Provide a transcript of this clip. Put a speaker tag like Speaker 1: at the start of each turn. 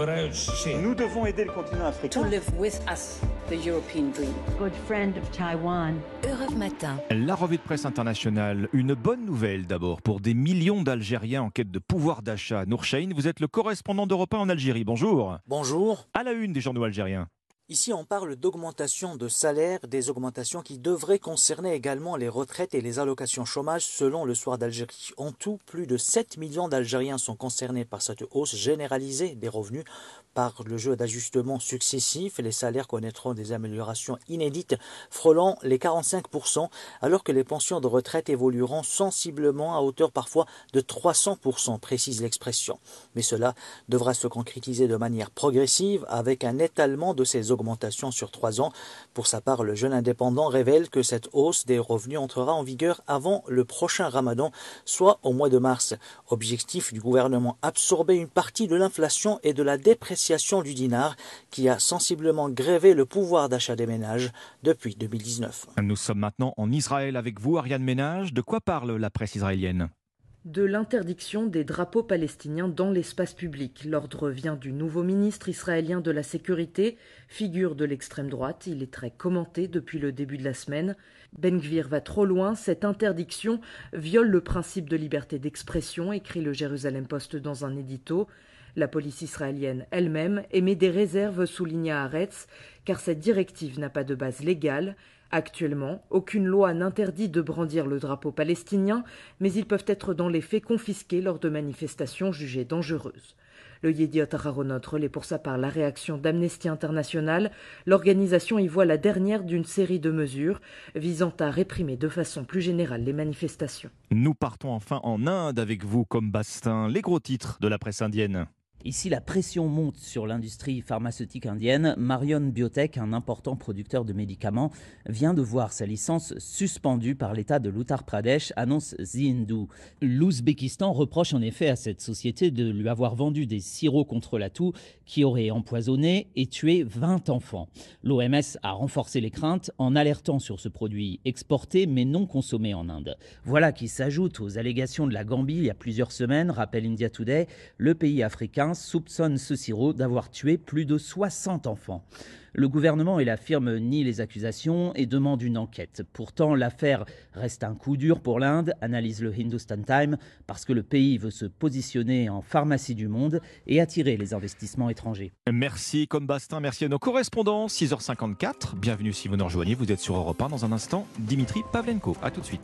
Speaker 1: Nous devons aider le continent africain.
Speaker 2: To live with us, the European dream.
Speaker 3: Good friend of Taiwan.
Speaker 4: Europe Matin.
Speaker 5: La revue de presse internationale. Une bonne nouvelle d'abord pour des millions d'Algériens en quête de pouvoir d'achat. Nourchaïn, vous êtes le correspondant d'Europe 1 en Algérie. Bonjour.
Speaker 6: Bonjour.
Speaker 5: À la une des journaux algériens.
Speaker 6: Ici, on parle d'augmentation de salaire, des augmentations qui devraient concerner également les retraites et les allocations chômage selon le soir d'Algérie. En tout, plus de 7 millions d'Algériens sont concernés par cette hausse généralisée des revenus. Par le jeu d'ajustements successifs, les salaires connaîtront des améliorations inédites, frôlant les 45%, alors que les pensions de retraite évolueront sensiblement à hauteur parfois de 300%, précise l'expression. Mais cela devra se concrétiser de manière progressive avec un étalement de ces augmentations sur trois ans. Pour sa part, le jeune indépendant révèle que cette hausse des revenus entrera en vigueur avant le prochain ramadan, soit au mois de mars. Objectif du gouvernement, absorber une partie de l'inflation et de la dépression du dinar qui a sensiblement grévé le pouvoir d'achat des ménages depuis 2019.
Speaker 5: Nous sommes maintenant en Israël avec vous, Ariane Ménage. De quoi parle la presse israélienne?
Speaker 7: De l'interdiction des drapeaux palestiniens dans l'espace public. L'ordre vient du nouveau ministre israélien de la Sécurité, figure de l'extrême droite. Il est très commenté depuis le début de la semaine. Ben Gvir va trop loin. Cette interdiction viole le principe de liberté d'expression, écrit le Jérusalem Post dans un édito. La police israélienne elle-même émet des réserves, souligna Haaretz, car cette directive n'a pas de base légale. Actuellement, aucune loi n'interdit de brandir le drapeau palestinien, mais ils peuvent être dans les faits confisqués lors de manifestations jugées dangereuses. Le Yediot Aharonot relaie pour sa part la réaction d'Amnesty International. L'organisation y voit la dernière d'une série de mesures visant à réprimer de façon plus générale les manifestations.
Speaker 5: Nous partons enfin en Inde avec vous comme Bastin, les gros titres de la presse indienne.
Speaker 8: Ici, la pression monte sur l'industrie pharmaceutique indienne. Marion Biotech, un important producteur de médicaments, vient de voir sa licence suspendue par l'État de l'Uttar Pradesh, annonce The L'Ouzbékistan reproche en effet à cette société de lui avoir vendu des sirops contre la toux qui auraient empoisonné et tué 20 enfants. L'OMS a renforcé les craintes en alertant sur ce produit exporté mais non consommé en Inde. Voilà qui s'ajoute aux allégations de la Gambie il y a plusieurs semaines, rappelle India Today, le pays africain soupçonne ce sirop d'avoir tué plus de 60 enfants. Le gouvernement et la firme nient les accusations et demandent une enquête. Pourtant, l'affaire reste un coup dur pour l'Inde, analyse le Hindustan Times, parce que le pays veut se positionner en pharmacie du monde et attirer les investissements étrangers.
Speaker 5: Merci comme Bastin, merci à nos correspondants. 6h54, bienvenue si vous nous rejoignez, vous êtes sur Europe 1 dans un instant. Dimitri Pavlenko, à tout de suite.